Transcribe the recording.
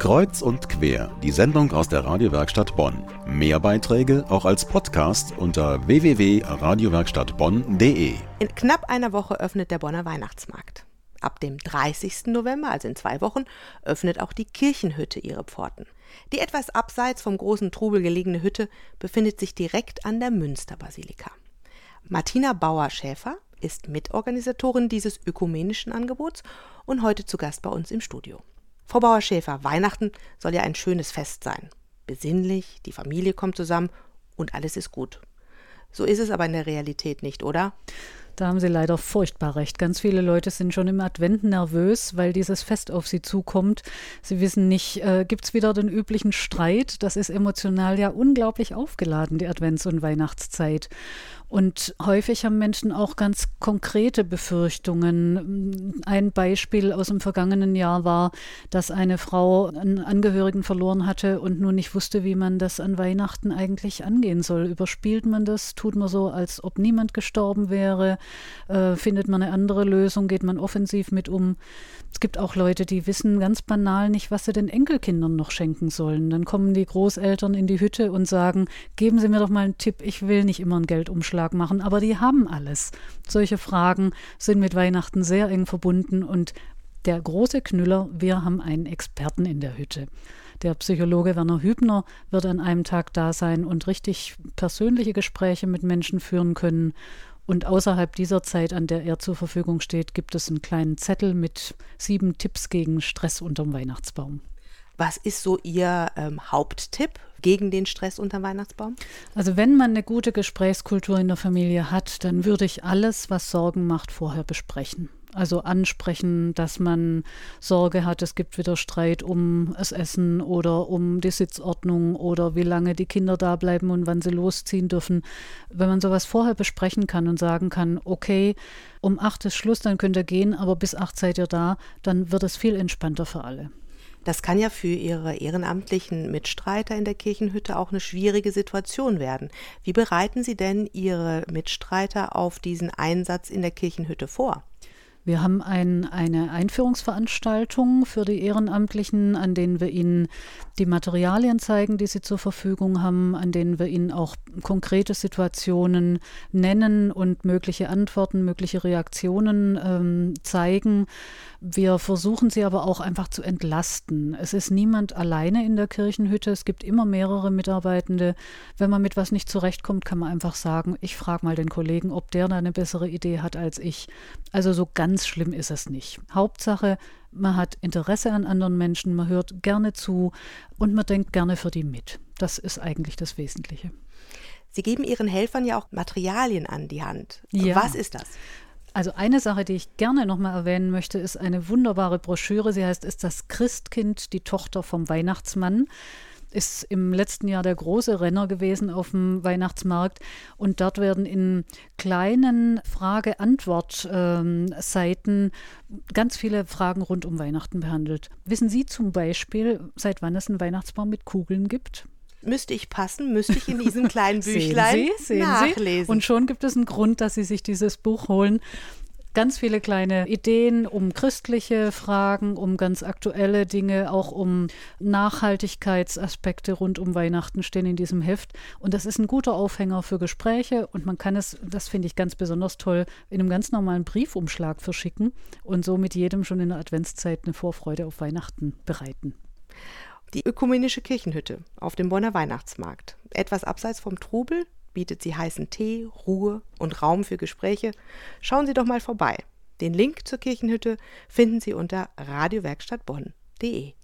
Kreuz und quer, die Sendung aus der Radiowerkstatt Bonn. Mehr Beiträge auch als Podcast unter www.radiowerkstattbonn.de. In knapp einer Woche öffnet der Bonner Weihnachtsmarkt. Ab dem 30. November, also in zwei Wochen, öffnet auch die Kirchenhütte ihre Pforten. Die etwas abseits vom großen Trubel gelegene Hütte befindet sich direkt an der Münsterbasilika. Martina Bauer-Schäfer ist Mitorganisatorin dieses ökumenischen Angebots und heute zu Gast bei uns im Studio. Frau Bauer-Schäfer, Weihnachten soll ja ein schönes Fest sein. Besinnlich, die Familie kommt zusammen und alles ist gut. So ist es aber in der Realität nicht, oder? Da haben Sie leider furchtbar recht. Ganz viele Leute sind schon im Advent nervös, weil dieses Fest auf sie zukommt. Sie wissen nicht, äh, gibt es wieder den üblichen Streit? Das ist emotional ja unglaublich aufgeladen, die Advents- und Weihnachtszeit. Und häufig haben Menschen auch ganz konkrete Befürchtungen. Ein Beispiel aus dem vergangenen Jahr war, dass eine Frau einen Angehörigen verloren hatte und nun nicht wusste, wie man das an Weihnachten eigentlich angehen soll. Überspielt man das? Tut man so, als ob niemand gestorben wäre? Äh, findet man eine andere Lösung? Geht man offensiv mit um? Es gibt auch Leute, die wissen ganz banal nicht, was sie den Enkelkindern noch schenken sollen. Dann kommen die Großeltern in die Hütte und sagen, geben Sie mir doch mal einen Tipp, ich will nicht immer einen Geldumschlag machen, aber die haben alles. Solche Fragen sind mit Weihnachten sehr eng verbunden und der große Knüller, wir haben einen Experten in der Hütte. Der Psychologe Werner Hübner wird an einem Tag da sein und richtig persönliche Gespräche mit Menschen führen können. Und außerhalb dieser Zeit, an der er zur Verfügung steht, gibt es einen kleinen Zettel mit sieben Tipps gegen Stress unterm Weihnachtsbaum. Was ist so Ihr ähm, Haupttipp gegen den Stress unterm Weihnachtsbaum? Also wenn man eine gute Gesprächskultur in der Familie hat, dann würde ich alles, was Sorgen macht, vorher besprechen. Also ansprechen, dass man Sorge hat, es gibt wieder Streit um das Essen oder um die Sitzordnung oder wie lange die Kinder da bleiben und wann sie losziehen dürfen. Wenn man sowas vorher besprechen kann und sagen kann, okay, um acht ist Schluss, dann könnt ihr gehen, aber bis acht seid ihr da, dann wird es viel entspannter für alle. Das kann ja für Ihre ehrenamtlichen Mitstreiter in der Kirchenhütte auch eine schwierige Situation werden. Wie bereiten Sie denn Ihre Mitstreiter auf diesen Einsatz in der Kirchenhütte vor? Wir haben ein, eine Einführungsveranstaltung für die Ehrenamtlichen, an denen wir ihnen die Materialien zeigen, die sie zur Verfügung haben, an denen wir ihnen auch konkrete Situationen nennen und mögliche Antworten, mögliche Reaktionen ähm, zeigen. Wir versuchen sie aber auch einfach zu entlasten. Es ist niemand alleine in der Kirchenhütte. Es gibt immer mehrere Mitarbeitende. Wenn man mit was nicht zurechtkommt, kann man einfach sagen, ich frage mal den Kollegen, ob der da eine bessere Idee hat als ich. Also so ganz schlimm ist es nicht. Hauptsache, man hat Interesse an anderen Menschen, man hört gerne zu und man denkt gerne für die mit. Das ist eigentlich das Wesentliche. Sie geben Ihren Helfern ja auch Materialien an die Hand. Ja. Was ist das? Also eine Sache, die ich gerne nochmal erwähnen möchte, ist eine wunderbare Broschüre. Sie heißt, ist das Christkind die Tochter vom Weihnachtsmann? Ist im letzten Jahr der große Renner gewesen auf dem Weihnachtsmarkt. Und dort werden in kleinen Frage-Antwort-Seiten ähm, ganz viele Fragen rund um Weihnachten behandelt. Wissen Sie zum Beispiel, seit wann es einen Weihnachtsbaum mit Kugeln gibt? müsste ich passen, müsste ich in diesem kleinen Büchlein sehen Sie, sehen nachlesen. Sie. Und schon gibt es einen Grund, dass Sie sich dieses Buch holen. Ganz viele kleine Ideen um christliche Fragen, um ganz aktuelle Dinge, auch um Nachhaltigkeitsaspekte rund um Weihnachten stehen in diesem Heft. Und das ist ein guter Aufhänger für Gespräche und man kann es, das finde ich ganz besonders toll, in einem ganz normalen Briefumschlag verschicken und so mit jedem schon in der Adventszeit eine Vorfreude auf Weihnachten bereiten. Die ökumenische Kirchenhütte auf dem Bonner Weihnachtsmarkt. Etwas abseits vom Trubel bietet sie heißen Tee, Ruhe und Raum für Gespräche. Schauen Sie doch mal vorbei. Den Link zur Kirchenhütte finden Sie unter radiowerkstattbonn.de.